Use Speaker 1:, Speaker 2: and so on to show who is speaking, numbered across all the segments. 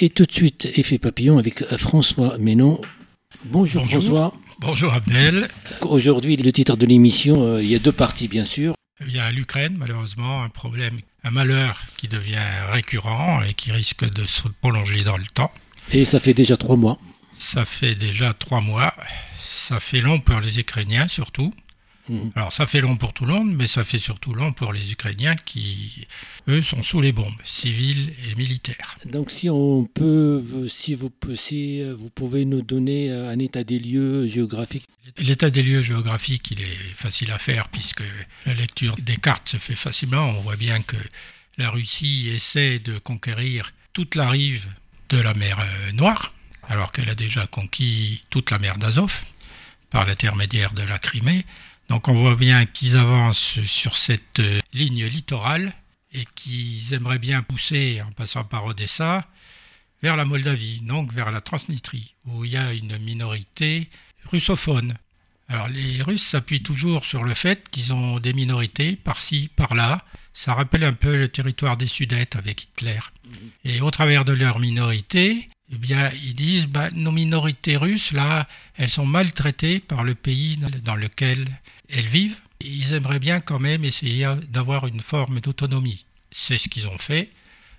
Speaker 1: Et tout de suite, effet papillon avec François Ménon. Bonjour, François.
Speaker 2: Bonjour Abdel.
Speaker 1: Aujourd'hui, le titre de l'émission, euh, il y a deux parties bien sûr.
Speaker 2: Il y a l'Ukraine, malheureusement, un problème, un malheur qui devient récurrent et qui risque de se prolonger dans le temps.
Speaker 1: Et ça fait déjà trois mois.
Speaker 2: Ça fait déjà trois mois. Ça fait long pour les Ukrainiens surtout. Mhm. Alors ça fait long pour tout le monde, mais ça fait surtout long pour les Ukrainiens qui, eux, sont sous les bombes, civiles et militaires.
Speaker 1: Donc si on peut, si vous, si vous pouvez nous donner un état des lieux géographiques.
Speaker 2: L'état des lieux géographiques, il est facile à faire puisque la lecture des cartes se fait facilement. On voit bien que la Russie essaie de conquérir toute la rive de la mer euh, Noire, alors qu'elle a déjà conquis toute la mer d'Azov par l'intermédiaire de la Crimée. Donc on voit bien qu'ils avancent sur cette euh, ligne littorale et qu'ils aimeraient bien pousser en passant par Odessa vers la Moldavie, donc vers la Transnistrie, où il y a une minorité russophone. Alors les Russes s'appuient toujours sur le fait qu'ils ont des minorités par-ci, par-là. Ça rappelle un peu le territoire des Sudètes avec Hitler. Et au travers de leur minorité, eh bien, ils disent bah, nos minorités russes, là, elles sont maltraitées par le pays dans lequel elles vivent. Ils aimeraient bien quand même essayer d'avoir une forme d'autonomie. C'est ce qu'ils ont fait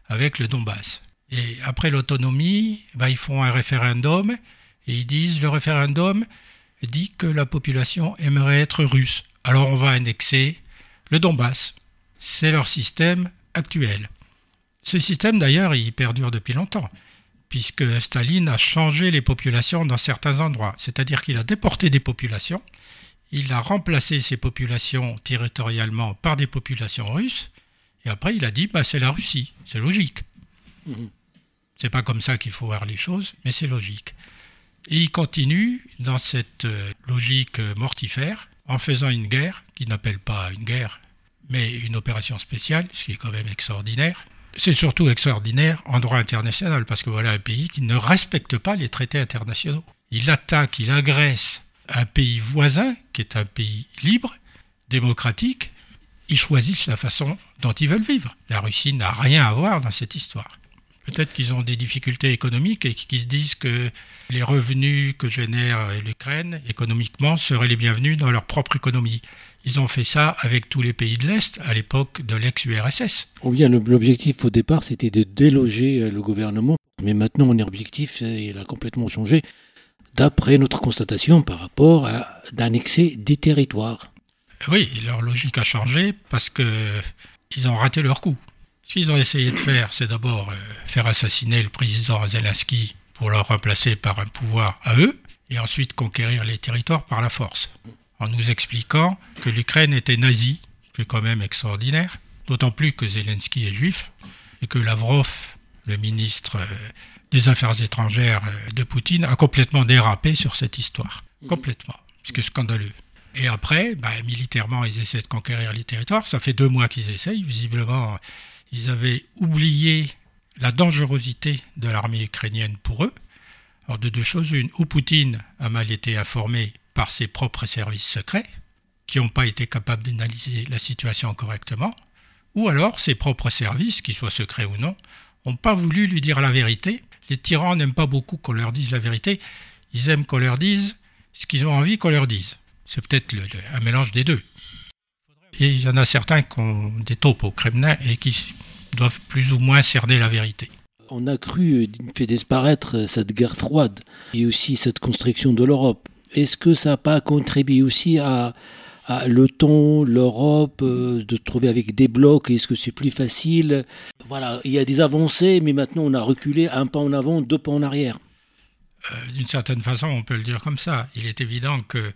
Speaker 2: avec le Donbass. Et après l'autonomie, bah, ils font un référendum et ils disent le référendum dit que la population aimerait être russe. Alors on va annexer le Donbass. C'est leur système actuel. Ce système d'ailleurs, il perdure depuis longtemps puisque Staline a changé les populations dans certains endroits. C'est-à-dire qu'il a déporté des populations, il a remplacé ces populations territorialement par des populations russes, et après il a dit bah, c'est la Russie, c'est logique. Mhm. C'est pas comme ça qu'il faut voir les choses, mais c'est logique. Et il continue dans cette euh, logique mortifère en faisant une guerre, qui n'appelle pas une guerre, mais une opération spéciale, ce qui est quand même extraordinaire, c'est surtout extraordinaire en droit international, parce que voilà un pays qui ne respecte pas les traités internationaux. Il attaque, il agresse un pays voisin, qui est un pays libre, démocratique, ils choisissent la façon dont ils veulent vivre. La Russie n'a rien à voir dans cette histoire. Peut-être qu'ils ont des difficultés économiques et qu'ils se disent que les revenus que génère l'Ukraine économiquement seraient les bienvenus dans leur propre économie. Ils ont fait ça avec tous les pays de l'Est à l'époque de l'ex-URSS.
Speaker 1: Ou bien l'objectif au départ c'était de déloger euh, le gouvernement, mais maintenant mon objectif il a complètement changé d'après notre constatation par rapport à d'annexer des territoires.
Speaker 2: Oui, leur logique a changé parce qu'ils ont raté leur coup. Ce qu'ils ont essayé de faire, c'est d'abord euh, faire assassiner le président Zelensky pour le remplacer par un pouvoir à eux, et ensuite conquérir les territoires par la force, en nous expliquant que l'Ukraine était nazie, c'est quand même extraordinaire, d'autant plus que Zelensky est juif, et que Lavrov, le ministre euh, des Affaires étrangères euh, de Poutine, a complètement dérapé sur cette histoire. Complètement. Ce qui est scandaleux. Et après, bah, militairement, ils essaient de conquérir les territoires. Ça fait deux mois qu'ils essayent. Visiblement, ils avaient oublié la dangerosité de l'armée ukrainienne pour eux. Alors de deux choses, une, ou Poutine a mal été informé par ses propres services secrets, qui n'ont pas été capables d'analyser la situation correctement, ou alors ses propres services, qu'ils soient secrets ou non, n'ont pas voulu lui dire la vérité. Les tyrans n'aiment pas beaucoup qu'on leur dise la vérité, ils aiment qu'on leur dise ce qu'ils ont envie qu'on leur dise. C'est peut-être un mélange des deux. Et il y en a certains qui ont des taupes au Kremlin et qui doivent plus ou moins cerner la vérité.
Speaker 1: On a cru fait disparaître cette guerre froide et aussi cette construction de l'Europe. Est-ce que ça n'a pas contribué aussi à, l'OTAN, l'Europe, euh, de trouver avec des blocs Est-ce que c'est plus facile? Voilà, il y a des avancées, mais maintenant on a reculé un pas en avant, deux pas en arrière.
Speaker 2: Euh, d'une certaine façon, on peut le dire comme ça. Il est évident que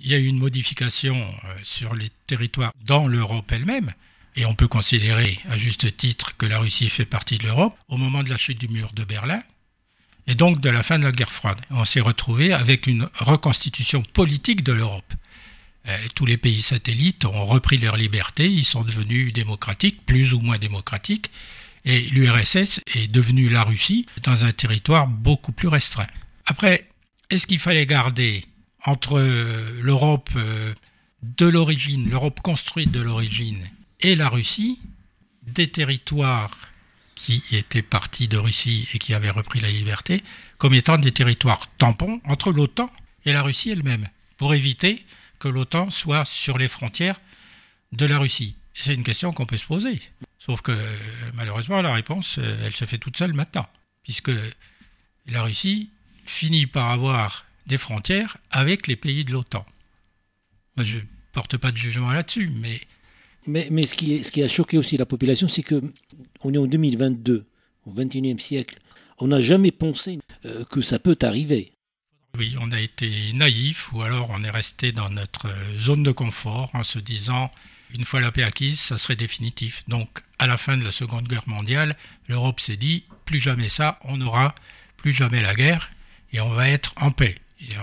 Speaker 2: il y a eu une modification euh, sur les territoires dans l'Europe elle-même, et on peut considérer à juste titre que la Russie fait partie de l'Europe au moment de la chute du mur de Berlin, et donc de la fin de la guerre froide. On s'est retrouvé avec une reconstitution politique de l'Europe. Euh, tous les pays satellites ont repris leur liberté, ils sont devenus démocratiques, plus ou moins démocratiques, et l'URSS est devenue la Russie dans un territoire beaucoup plus restreint. Après, est-ce qu'il fallait garder entre euh, l'Europe euh, de l'origine, l'Europe construite de l'origine, et la Russie, des territoires qui étaient partis de Russie et qui avaient repris la liberté comme étant des territoires tampons entre l'OTAN et la Russie elle-même, pour éviter que l'OTAN soit sur les frontières de la Russie. C'est une question qu'on peut se poser. Sauf que malheureusement, la réponse, elle se fait toute seule maintenant, puisque la Russie finit par avoir des frontières avec les pays de l'OTAN. Je ne porte pas de jugement là-dessus, mais...
Speaker 1: Mais, mais ce, qui ce qui a choqué aussi la population, c'est qu'on est en 2022, au XXIe siècle. On n'a jamais pensé euh, que ça peut arriver.
Speaker 2: Oui, on a été naïf ou alors on est resté dans notre zone de confort en se disant une fois la paix acquise, ça serait définitif. Donc, à la fin de la Seconde Guerre mondiale, l'Europe s'est dit plus jamais ça, on n'aura plus jamais la guerre et on va être en paix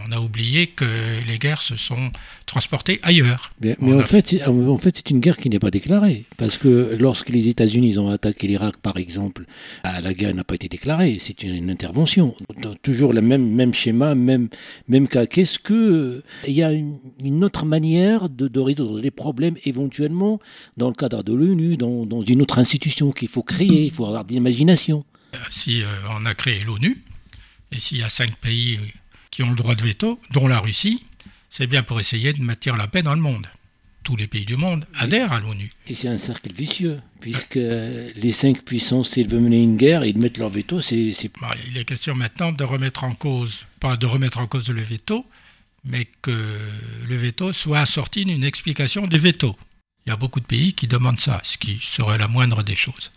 Speaker 2: on a oublié que les guerres se sont transportées ailleurs.
Speaker 1: Mais, en, fait, en fait, c'est une guerre qui n'est pas déclarée. Parce que lorsque les États-Unis ont attaqué l'Irak, par exemple, ah, la guerre n'a pas été déclarée. C'est une, intervention. Toujours le même, même schéma, même, même cas. Qu'est-ce que. Il y a une, autre manière de, de, résoudre les problèmes éventuellement dans le cadre de l'ONU, dans, dans, une autre institution qu'il faut créer. Il faut avoir de l'imagination?
Speaker 2: Si euh, on a créé l'ONU, et s'il y a cinq pays qui ont le droit de veto, dont la Russie, c'est bien pour essayer de maintenir la paix dans le monde. Tous les pays du monde adhèrent à l'ONU.
Speaker 1: Et c'est un cercle vicieux, puisque les cinq puissances, s'ils veulent mener une guerre, ils mettent leur veto, c'est...
Speaker 2: Bah, il est question maintenant de remettre en cause, pas de remettre en cause le veto, mais que le veto soit assorti d'une explication du veto. Il y a beaucoup de pays qui demandent ça, ce qui serait la moindre des choses.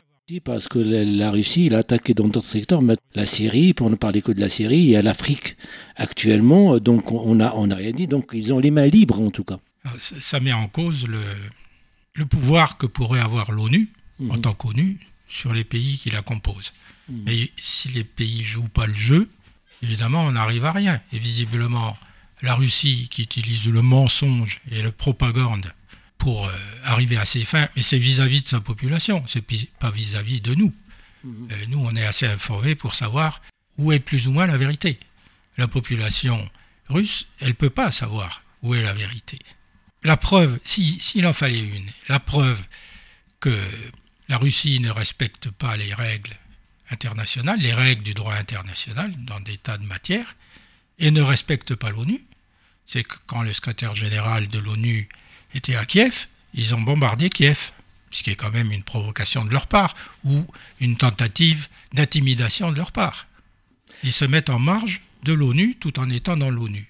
Speaker 1: Parce que la Russie, il a attaqué dans d'autres secteurs, la Syrie, pour ne parler que de la Syrie, et à l'Afrique actuellement, donc on n'a on a rien dit, donc ils ont les mains libres en tout cas.
Speaker 2: Ah, ça met en cause le, le pouvoir que pourrait avoir l'ONU, en mhm. tant qu'ONU, sur les pays qui la composent. Mhm. Mais si les pays jouent pas le jeu, évidemment, on n'arrive à rien. Et visiblement, la Russie, qui utilise le mensonge et la propagande pour euh, arriver à ses fins, mais c'est vis-à-vis de sa population, c'est pas vis-à-vis de nous. Mhm. Euh, nous, on est assez informés pour savoir où est plus ou moins la vérité. La population russe, elle ne peut pas savoir où est la vérité. La preuve, s'il en fallait une, la preuve que la Russie ne respecte pas les règles internationales, les règles du droit international dans des tas de matières, et ne respecte pas l'ONU, c'est que quand le secrétaire général de l'ONU étaient à Kiev, ils ont bombardé Kiev, ce qui est quand même une provocation de leur part, ou une tentative d'intimidation de leur part. Ils se mettent en marge de l'ONU tout en étant dans l'ONU.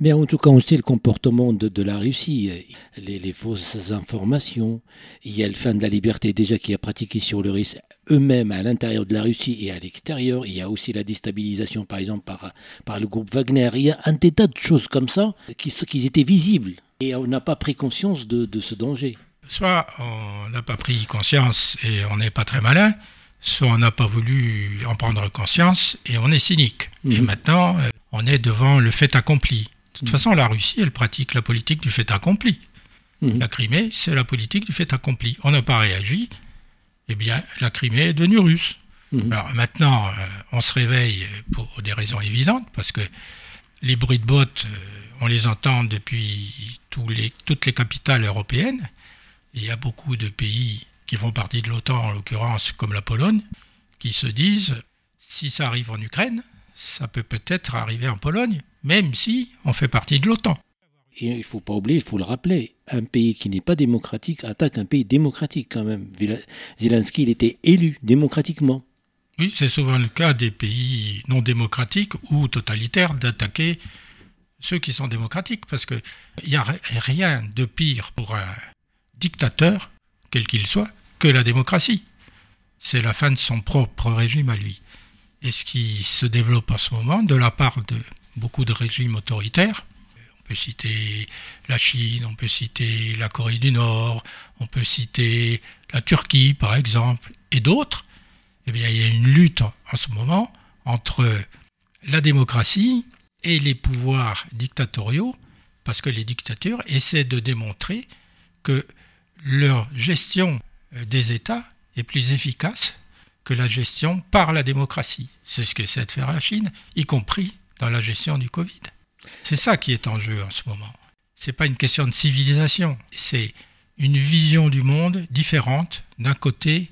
Speaker 1: Mais en tout cas, on sait le comportement de, la Russie, les, fausses informations. Il y a le fin de la liberté déjà qui a pratiqué sur le risque eux-mêmes à l'intérieur de la Russie et à l'extérieur. Il y a aussi la déstabilisation, par exemple, par, par le groupe Wagner. Il y a un tas de choses comme ça qui, qui étaient visibles. Et on n'a pas pris conscience de, ce danger.
Speaker 2: Soit on n'a pas pris conscience et on n'est pas très malin, soit on n'a pas voulu en prendre conscience et on est cynique. Et mhm. maintenant, euh, on est devant le fait accompli. De toute mhm. façon, la Russie, elle pratique la politique du fait accompli. Mhm. La Crimée, c'est la politique du fait accompli. On n'a pas réagi, eh bien, la Crimée est devenue russe. Alors maintenant, euh, on se réveille pour des raisons évidentes, parce que les bruits de bottes, euh, on les entend depuis toutes les capitales européennes. Il y a beaucoup de pays qui font partie de l'OTAN, en l'occurrence comme la Pologne, qui se disent, si ça arrive en Ukraine, ça peut peut-être arriver en Pologne, même si on fait partie de l'OTAN.
Speaker 1: il ne faut pas oublier, il faut le rappeler, un pays qui n'est pas démocratique attaque un pays démocratique quand même. Zelensky, il était élu démocratiquement.
Speaker 2: Oui, c'est souvent le cas des pays non démocratiques ou totalitaires d'attaquer ceux qui sont démocratiques, parce qu'il n'y a rien de pire pour un dictateur, quel qu'il soit, que la démocratie. C'est la fin de son propre régime à lui. Et ce qui se développe en ce moment de la part de beaucoup de régimes autoritaires, on peut citer la Chine, on peut citer la Corée du Nord, on peut citer la Turquie par exemple, et d'autres, eh il y a une lutte en ce moment entre la démocratie et les pouvoirs dictatoriaux, parce que les dictatures essaient de démontrer que leur gestion euh, des États est plus efficace que la gestion par la démocratie. C'est ce qu'essaie de faire la Chine, y compris dans la gestion du Covid. C'est ça qui est en jeu en ce moment. Ce n'est pas une question de civilisation, c'est une vision du monde différente d'un côté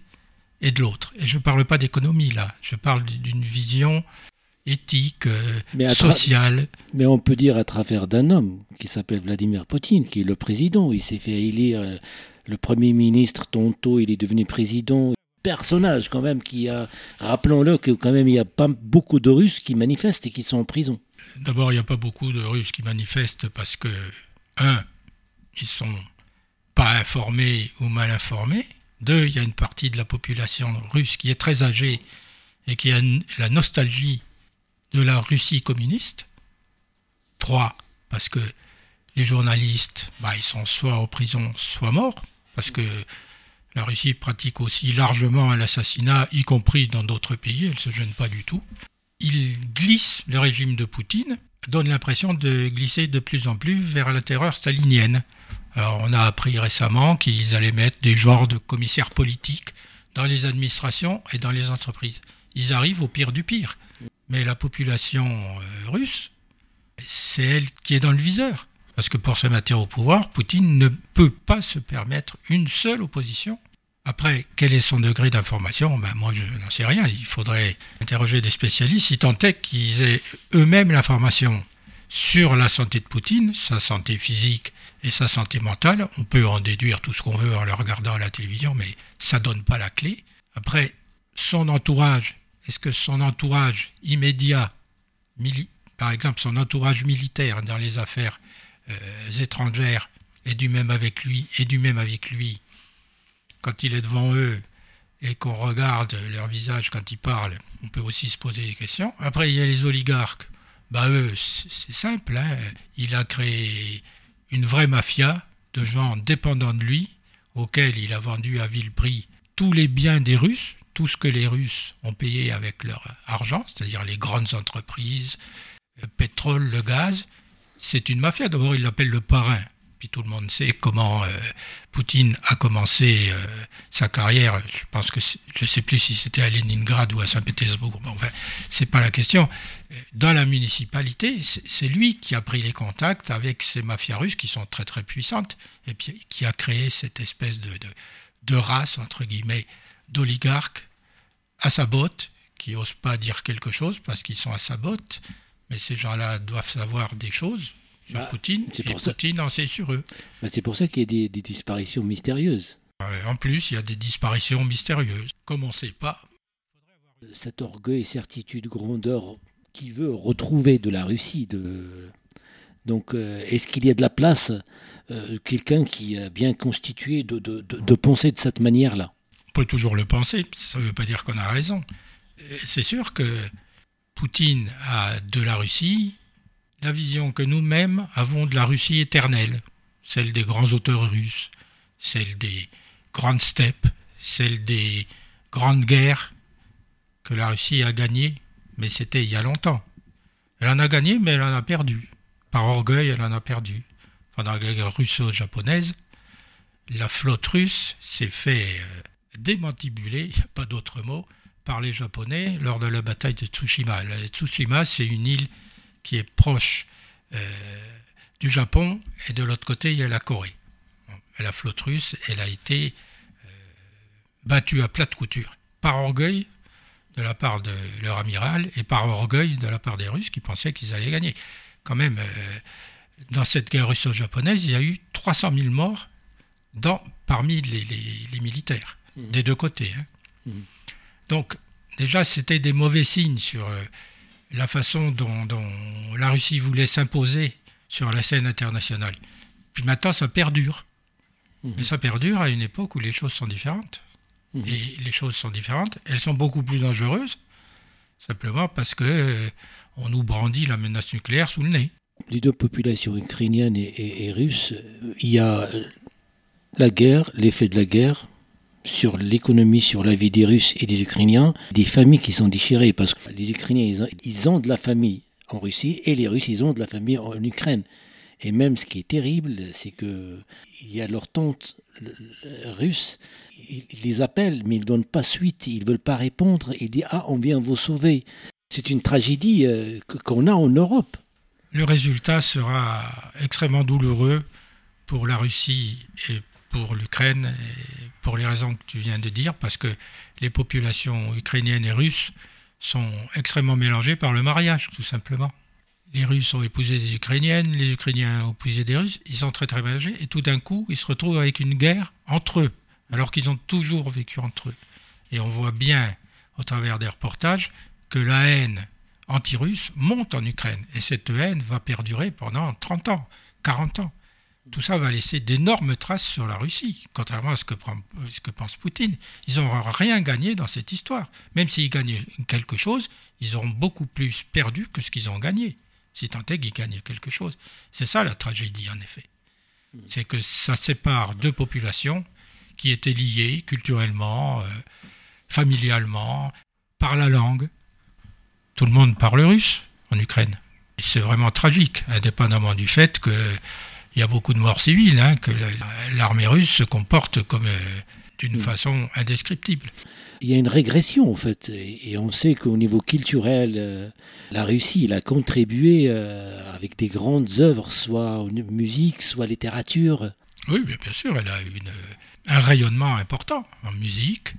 Speaker 2: et de l'autre. Et je ne parle pas d'économie là, je parle d'une vision éthique, euh, sociale.
Speaker 1: Mais on peut dire à travers d'un homme qui s'appelle Vladimir Poutine, qui est le président. Il s'est fait élire euh, le premier ministre, tantôt il est devenu président. Personnage quand même qui a, rappelons-le que quand même il n'y a pas beaucoup de Russes qui manifestent et qui sont en prison.
Speaker 2: D'abord, il n'y a pas beaucoup de Russes qui manifestent parce que, un, ils sont pas informés ou mal informés. Deux, il y a une partie de la population russe qui est très âgée et qui a la nostalgie de la Russie communiste. Trois, parce que les journalistes, bah, ils sont soit en prison, soit morts, parce que la Russie pratique aussi largement l'assassinat, y compris dans d'autres pays, elle ne se gêne pas du tout. Il glisse, le régime de Poutine donne l'impression de glisser de plus en plus vers la terreur stalinienne. Alors on a appris récemment qu'ils allaient mettre des genres de commissaires politiques dans les administrations et dans les entreprises. Ils arrivent au pire du pire. Mais la population euh, russe, c'est elle qui est dans le viseur. Parce que pour se mettre au pouvoir, Poutine ne peut pas se permettre une seule opposition. Après, quel est son degré d'information? Ben, Moi, je n'en sais rien. Il faudrait interroger des spécialistes, si tant est qu'ils aient eux-mêmes l'information sur la santé de Poutine, sa santé physique et sa santé mentale. On peut en déduire tout ce qu'on veut en le regardant à la télévision, mais ça ne donne pas la clé. Après, son entourage est-ce que son entourage immédiat, par exemple son entourage militaire dans les affaires étrangères, est du même avec lui, et du même avec lui quand il est devant eux et qu'on regarde leur visage quand ils parlent, on peut aussi se poser des questions. Après, il y a les oligarques. Bah eux, c'est simple. Hein. il a créé une vraie mafia de gens dépendants de lui, auxquels il a vendu à vil prix tous les biens des Russes, tout ce que les Russes ont payé avec leur argent, c'est-à-dire les grandes entreprises, le pétrole, le gaz, c'est une mafia. D'abord, ils l'appellent le parrain. Puis tout le monde sait comment euh, Poutine a commencé euh, sa carrière. Je pense que je ne sais plus si c'était à Leningrad ou à Saint-Pétersbourg. Bon, enfin, c'est pas la question. Dans la municipalité, c'est lui qui a pris les contacts avec ces mafias russes qui sont très très puissantes et qui a créé cette espèce de, de, de race entre guillemets d'oligarques à sa botte, qui n'osent pas dire quelque chose parce qu'ils sont à sa botte, mais ces gens-là doivent savoir des choses sur bah, Poutine, et pour Poutine en sait sur eux.
Speaker 1: Bah, c'est pour ça qu'il y a des, disparitions mystérieuses.
Speaker 2: En plus, il y a des disparitions mystérieuses. Comme on ne sait pas.
Speaker 1: Cet orgueil, certitude, grandeur qui veut retrouver de la Russie. De... Donc, euh, est-ce qu'il y a de la place, euh, quelqu'un qui est bien constitué, de, de, de penser de cette manière-là?
Speaker 2: Peut toujours le penser, ça ne veut pas dire qu'on a raison. C'est sûr que Poutine a de la Russie la vision que nous-mêmes avons de la Russie éternelle, celle des grands auteurs russes, celle des grandes steppes, celle des grandes guerres que la Russie a gagnées, mais c'était il y a longtemps. Elle en a gagné, mais elle en a perdu. Par orgueil, elle en a perdu. Pendant la guerre russo-japonaise, la flotte russe s'est fait euh, démantibulé, pas d'autre mot, par les Japonais lors de la bataille de Tsushima. Tsushima, c'est une île qui est proche euh, du Japon, et de l'autre côté, il y a la Corée. la flotte russe, elle a été euh, battue à plate couture, par orgueil de la part de leur amiral, et par orgueil de la part des Russes qui pensaient qu'ils allaient gagner. Quand même, euh, dans cette guerre russo-japonaise, il y a eu 300 000 morts dans, parmi les militaires. Mhm. des deux côtés. Hein. Mhm. Donc, déjà, c'était des mauvais signes sur euh, la façon dont, la Russie voulait s'imposer sur la scène internationale. Puis maintenant, ça perdure. Mais mhm. ça perdure à une époque où les choses sont différentes. Et les choses sont différentes. Elles sont beaucoup plus dangereuses, simplement parce que euh, on nous brandit la menace nucléaire sous le nez.
Speaker 1: Les deux populations ukrainiennes et, et russes, il y a la guerre, l'effet de la guerre, sur l'économie, sur la vie des Russes et des Ukrainiens, des familles qui sont déchirées, parce que les Ukrainiens, ils ont, de la famille en Russie, et les Russes, ils ont de la famille en Ukraine. Et même ce qui est terrible, c'est que il y a leur tante russe, ils les appellent, mais ils ne donnent pas suite, ils ne veulent pas répondre, ils disent Ah, on vient vous sauver. C'est une tragédie euh, qu'on a en Europe.
Speaker 2: Le résultat sera extrêmement douloureux pour la Russie et pour l'Ukraine, pour les raisons que tu viens de dire, parce que les populations ukrainiennes et russes sont extrêmement mélangées par le mariage, tout simplement. Les Russes ont épousé des Ukrainiennes, les Ukrainiens ont épousé des Russes, ils sont très très mélangés, et tout d'un coup, ils se retrouvent avec une guerre entre eux, alors qu'ils ont toujours vécu entre eux. Et on voit bien, au travers des reportages, que la haine anti-russe monte en Ukraine, et cette haine va perdurer pendant 30 ans, 40 ans tout ça va laisser d'énormes traces sur la Russie, contrairement à ce que, pense Poutine. Ils n'auront rien gagné dans cette histoire. Même s'ils gagnent quelque chose, ils auront beaucoup plus perdu que ce qu'ils ont gagné, si tant est qu'ils gagnent quelque chose. C'est ça la tragédie, en effet. C'est que ça sépare deux populations qui étaient liées culturellement, euh, familialement, par la langue. Tout le monde parle russe en Ukraine. C'est vraiment tragique, indépendamment du fait que il y a beaucoup de morts civiles, hein, que l'armée russe se comporte comme euh, d'une mm. façon indescriptible.
Speaker 1: Il y a une régression en fait, et on sait qu'au niveau culturel, euh, la Russie il a contribué euh, avec des grandes œuvres, soit musique, soit littérature.
Speaker 2: Oui, bien sûr, elle a une, un rayonnement important en musique,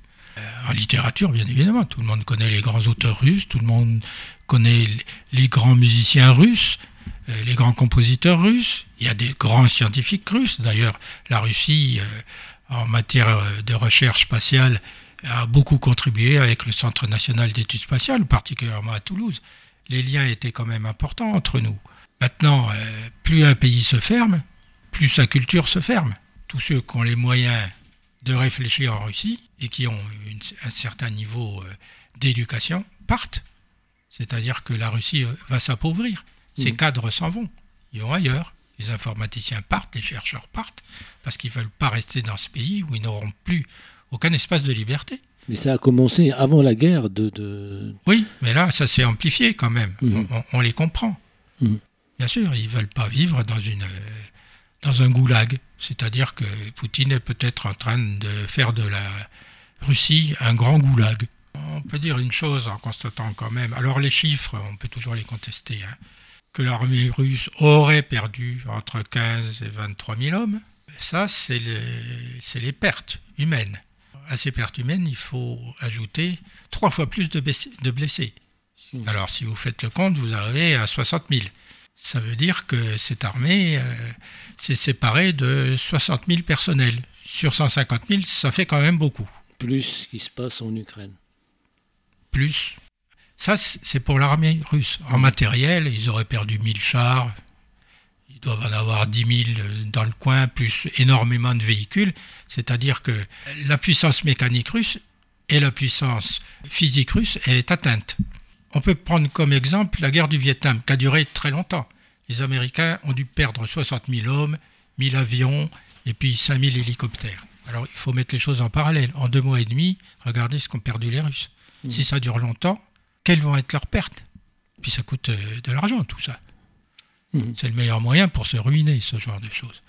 Speaker 2: en littérature, bien évidemment. Tout le monde connaît les grands auteurs russes, tout le monde connaît les grands musiciens russes. Les grands compositeurs russes, il y a des grands scientifiques russes. D'ailleurs, la Russie, euh, en matière euh, de recherche spatiale, a beaucoup contribué avec le Centre national d'études spatiales, particulièrement à Toulouse. Les liens étaient quand même importants entre nous. Maintenant, plus un pays se ferme, plus sa culture se ferme. Tous ceux qui ont les moyens de réfléchir en Russie et qui ont un certain niveau d'éducation partent. C'est-à-dire que la Russie va s'appauvrir. Ces mm. cadres s'en vont, ils vont ailleurs. Les informaticiens partent, les chercheurs partent, parce qu'ils ne veulent pas rester dans ce pays où ils n'auront plus aucun espace de liberté.
Speaker 1: Mais ça a commencé avant la guerre de...
Speaker 2: Oui, mais là, ça s'est amplifié quand même. Mm. On, les comprend. Mm. Bien sûr, ils ne veulent pas vivre dans, une, dans un goulag. C'est-à-dire que Poutine est peut-être en train de faire de la Russie un grand goulag. On peut dire une chose en constatant quand même. Alors les chiffres, on peut toujours les contester. Hein que l'armée russe aurait perdu entre 15 et 23 000 hommes. Ça, c'est les, les, pertes humaines. À ces pertes humaines, il faut ajouter trois fois plus de, blessés. Alors, si vous faites le compte, vous arrivez à 60 000. Ça veut dire que cette armée euh, s'est séparée de 60 000 personnels. Sur 150 000, ça fait quand même beaucoup.
Speaker 1: Plus ce qui se passe en Ukraine.
Speaker 2: Plus ça, c'est pour l'armée russe. En matériel, ils auraient perdu 1000 chars, ils doivent en avoir 10 000 dans le coin, plus énormément de véhicules. C'est-à-dire que la puissance mécanique russe et la puissance physique russe, elle est atteinte. On peut prendre comme exemple la guerre du Vietnam, qui a duré très longtemps. Les Américains ont dû perdre 60 000 hommes, 1000 avions et puis 5000 hélicoptères. Alors il faut mettre les choses en parallèle. En deux mois et demi, regardez ce qu'ont perdu les Russes. Mmh. Si ça dure longtemps, quelles vont être leurs pertes? Puis ça coûte euh, de l'argent, tout ça. Mhm. C'est le meilleur moyen pour se ruiner, ce genre de choses.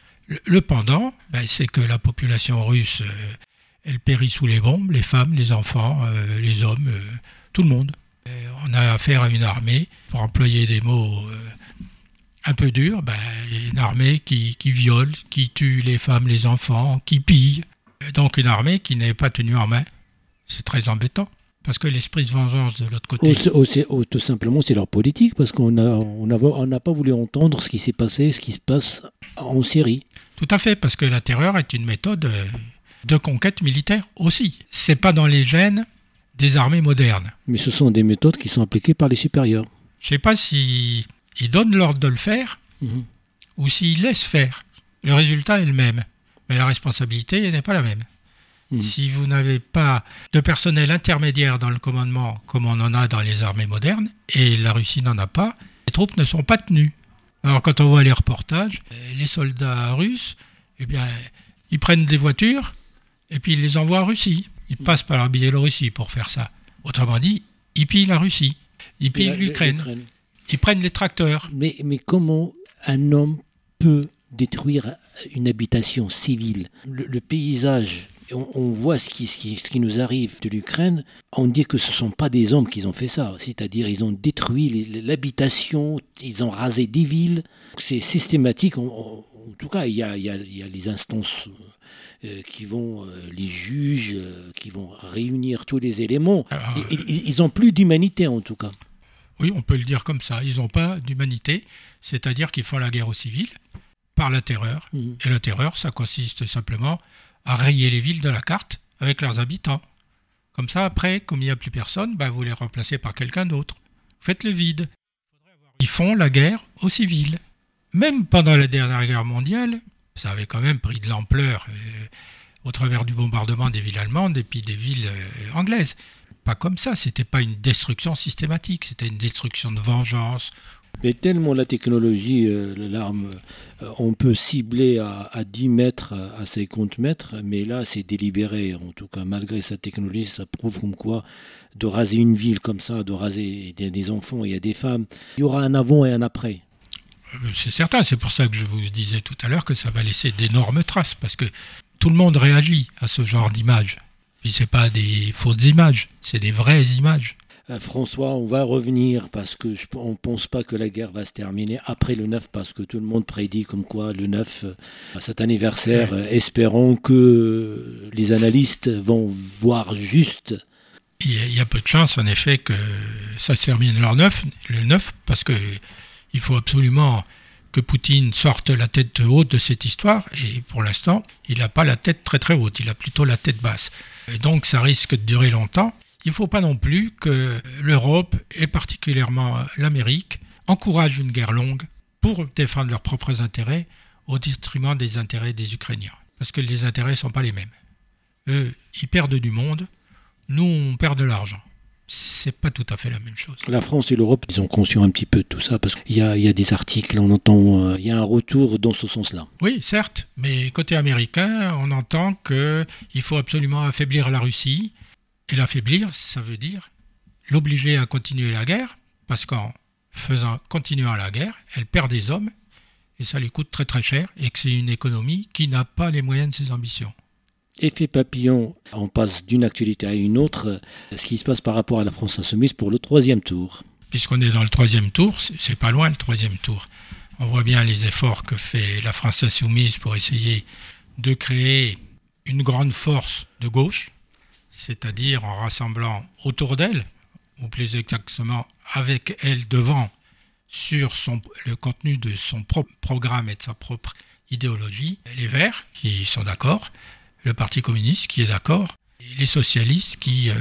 Speaker 2: Le, pendant, ben, c'est que la population russe, euh, elle périt sous les bombes, les femmes, les enfants, euh, les hommes, tout le monde. on a affaire à une armée, pour employer des mots un peu durs, ben, une armée qui, qui, viole, qui tue les femmes, les enfants, qui pille. Donc une armée qui n'est pas tenue en main. C'est très embêtant. Parce que l'esprit de vengeance de l'autre côté.
Speaker 1: tout simplement, c'est leur politique, parce qu'on n'a on on pas voulu entendre ce qui s'est passé, ce qui se passe en Syrie.
Speaker 2: Tout à fait, parce que la terreur est une méthode euh, de conquête militaire aussi. C'est pas dans les gènes des armées modernes.
Speaker 1: Mais ce sont des méthodes qui sont appliquées par les supérieurs.
Speaker 2: Je ne sais pas s'ils donnent l'ordre de le faire mhm. ou s'ils laissent faire. Le résultat est le même, mais la responsabilité n'est pas la même. Hmm. Si vous n'avez pas de personnel intermédiaire dans le commandement comme on en a dans les armées modernes, et la Russie n'en a pas, les troupes ne sont pas tenues. Alors quand on voit les reportages, les soldats russes, eh bien, ils prennent des voitures et puis ils les envoient en Russie. Ils hmm. passent par la Biélorussie pour faire ça. Autrement dit, ils pillent la Russie, ils pillent l'Ukraine, ils prennent les tracteurs.
Speaker 1: Mais, mais comment un homme peut détruire une habitation civile? Le paysage on, voit ce qui, ce, qui, ce qui, nous arrive de l'Ukraine, on dit que ce ne sont pas des hommes qui ont fait ça, c'est-à-dire ils ont détruit l'habitation, ils ont rasé des villes. C'est systématique, en, tout cas il y a, il y a, il y a les instances euh, qui vont, euh, les juges, euh, qui vont réunir tous les éléments. Ils n'ont plus d'humanité en tout cas.
Speaker 2: Oui, on peut le dire comme ça. Ils n'ont pas d'humanité, c'est-à-dire qu'ils font la guerre aux civils par la terreur. Mhm. Et la terreur, ça consiste simplement à rayer les villes de la carte avec leurs habitants. Comme ça, après, comme il n'y a plus personne, bah, vous les remplacez par quelqu'un d'autre. Faites le vide. Ils font la guerre aux civils. Même pendant la dernière guerre mondiale, ça avait quand même pris de l'ampleur euh, au travers du bombardement des villes allemandes et puis des villes euh, anglaises. Pas comme ça, c'était pas une destruction systématique, c'était une destruction de vengeance
Speaker 1: mais tellement la technologie, euh, l'arme, euh, on peut cibler à, 10 mètres, à 50 mètres, mais là c'est délibéré. En tout cas, malgré sa technologie, ça prouve comme quoi de raser une ville comme ça, de raser des, enfants et des femmes, il y aura un avant et un après.
Speaker 2: Euh, c'est certain, c'est pour ça que je vous disais tout à l'heure que ça va laisser d'énormes traces, parce que tout le monde réagit à ce genre d'images. Puis c'est pas des fausses images, c'est des vraies images.
Speaker 1: Euh, François, on va revenir parce que je, on pense pas que la guerre va se terminer après le 9 parce que tout le monde prédit comme quoi le 9, euh, cet anniversaire, euh, espérons que les analystes vont voir juste.
Speaker 2: Il y, a, peu de chance en effet que ça se termine le 9, le 9 parce que il faut absolument que Poutine sorte la tête haute de cette histoire et pour l'instant, il n'a pas la tête très très haute, il a plutôt la tête basse. Et donc ça risque de durer longtemps. Il ne faut pas non plus que l'Europe, et particulièrement l'Amérique, encourage une guerre longue pour défendre leurs propres intérêts au détriment des intérêts des Ukrainiens. Parce que les intérêts ne sont pas les mêmes. Eux, ils perdent du monde, nous, on perd de l'argent. C'est pas tout à fait la même chose.
Speaker 1: La France et l'Europe, ils ont conscience un petit peu de tout ça, parce qu'il y, y a, des articles, on entend, euh, il y a un retour dans ce sens-là.
Speaker 2: Oui, certes, mais côté américain, on entend qu'il faut absolument affaiblir la Russie, et l'affaiblir, ça veut dire l'obliger à continuer la guerre, parce qu'en faisant continuer la guerre, elle perd des hommes, et ça lui coûte très très cher, et que c'est une économie qui n'a pas les moyens de ses ambitions.
Speaker 1: Effet papillon, on passe d'une actualité à une autre, ce qui se passe par rapport à la France insoumise pour le troisième tour.
Speaker 2: Puisqu'on est dans le troisième tour, c'est pas loin le troisième tour. On voit bien les efforts que fait la France insoumise pour essayer de créer une grande force de gauche, c'est-à-dire en rassemblant autour d'elle, ou plus exactement avec elle devant, sur le contenu de son propre programme et de sa propre idéologie, les Verts qui sont d'accord, le Parti communiste qui est d'accord, les socialistes qui, euh,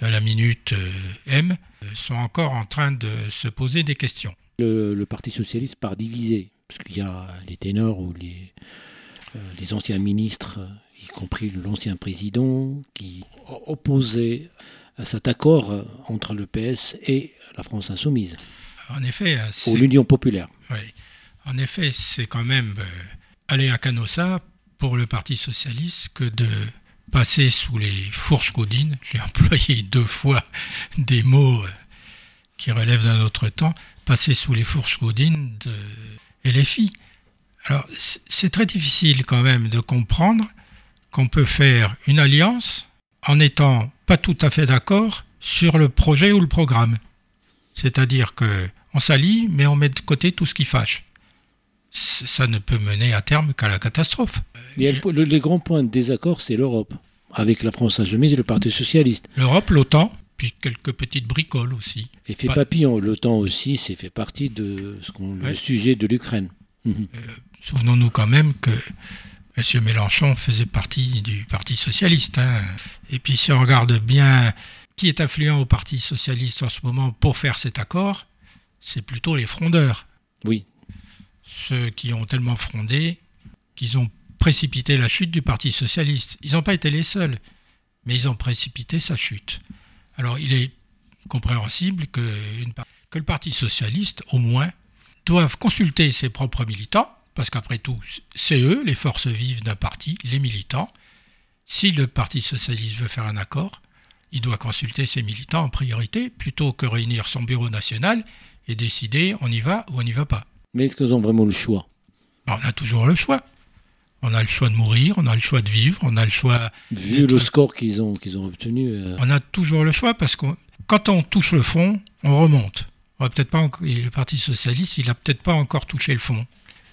Speaker 2: à la minute euh, M, euh, sont encore en train de se poser des questions.
Speaker 1: Le, Parti socialiste part divisé, parce qu'il y a les ténors ou les, les anciens ministres y compris l'ancien président, qui opposait cet accord entre le PS et la France insoumise.
Speaker 2: En effet,
Speaker 1: ou l'Union populaire.
Speaker 2: Oui. En effet, c'est quand même euh, aller à Canossa pour le Parti socialiste que de passer sous les fourches godines. J'ai employé deux fois des mots euh, qui relèvent d'un autre temps. Passer sous les fourches godines de LFI. Alors, c'est très difficile quand même de comprendre qu'on peut faire une alliance en n'étant pas tout à fait d'accord sur le projet ou le programme. C'est-à-dire que on s'allie, mais on met de côté tout ce qui fâche. Ça ne peut mener à terme qu'à la catastrophe.
Speaker 1: les grands points de désaccord, c'est l'Europe, avec la France insoumise et le Parti socialiste.
Speaker 2: L'Europe, l'OTAN, puis quelques petites bricoles aussi.
Speaker 1: Et fait papillon, l'OTAN aussi, c'est fait partie de ce le sujet de l'Ukraine.
Speaker 2: Euh, souvenons-nous quand même que M. Mélenchon faisait partie du Parti socialiste. Hein. Et puis si on regarde bien qui est influent au Parti socialiste en ce moment pour faire cet accord, c'est plutôt les frondeurs.
Speaker 1: Oui.
Speaker 2: Ceux qui ont tellement frondé qu'ils ont précipité la chute du Parti socialiste. Ils n'ont pas été les seuls, mais ils ont précipité sa chute. Alors il est compréhensible que, que le Parti socialiste, au moins, doive consulter ses propres militants parce qu'après tout, c'est eux, les forces vives d'un parti, les militants. Si le Parti socialiste veut faire un accord, il doit consulter ses militants en priorité, plutôt que réunir son bureau national et décider on y va ou on n'y va pas.
Speaker 1: Mais est-ce qu'ils ont vraiment le choix?
Speaker 2: On a toujours le choix. On a le choix de mourir, on a le choix de vivre, on a le choix.
Speaker 1: Vu le score qu'ils ont, qu'ils ont obtenu.
Speaker 2: Euh, on a toujours le choix parce que quand on touche le fond, on remonte. On peut-être pas le Parti socialiste, il a peut-être pas encore touché le fond.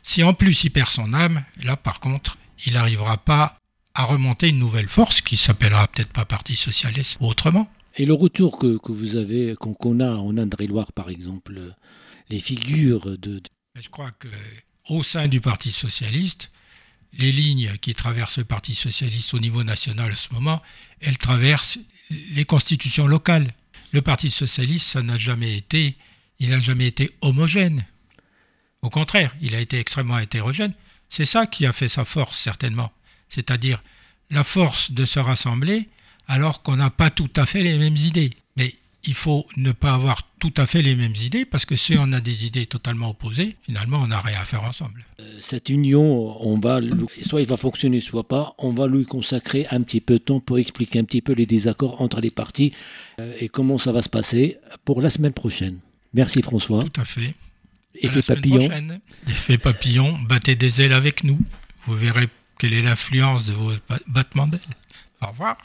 Speaker 2: Si en plus il perd son âme, là par contre, il n'arrivera pas à remonter une nouvelle force qui s'appellera peut-être pas Parti socialiste ou autrement.
Speaker 1: Et le retour que, que vous avez, qu'on a en Indre-et-Loire par exemple, les figures de.
Speaker 2: Je crois que au sein du Parti socialiste, les lignes qui traversent le Parti socialiste au niveau national à ce moment, elles traversent les constitutions locales. Le Parti socialiste, ça n'a jamais été, il n'a jamais été homogène. Au contraire, il a été extrêmement hétérogène. C'est ça qui a fait sa force, certainement. C'est-à-dire la force de se rassembler alors qu'on n'a pas tout à fait les mêmes idées. Mais il faut ne pas avoir tout à fait les mêmes idées parce que si on a des idées totalement opposées, finalement, on n'a rien à faire ensemble.
Speaker 1: Euh, cette union, on va, soit il va fonctionner, soit pas. On va lui consacrer un petit peu de temps pour expliquer un petit peu les désaccords entre les partis euh, et comment ça va se passer pour la semaine prochaine. Merci François.
Speaker 2: Tout à fait.
Speaker 1: Effet papillon.
Speaker 2: Effet papillon, battez des ailes avec nous. Vous verrez quelle est l'influence de vos battements d'ailes. Au revoir.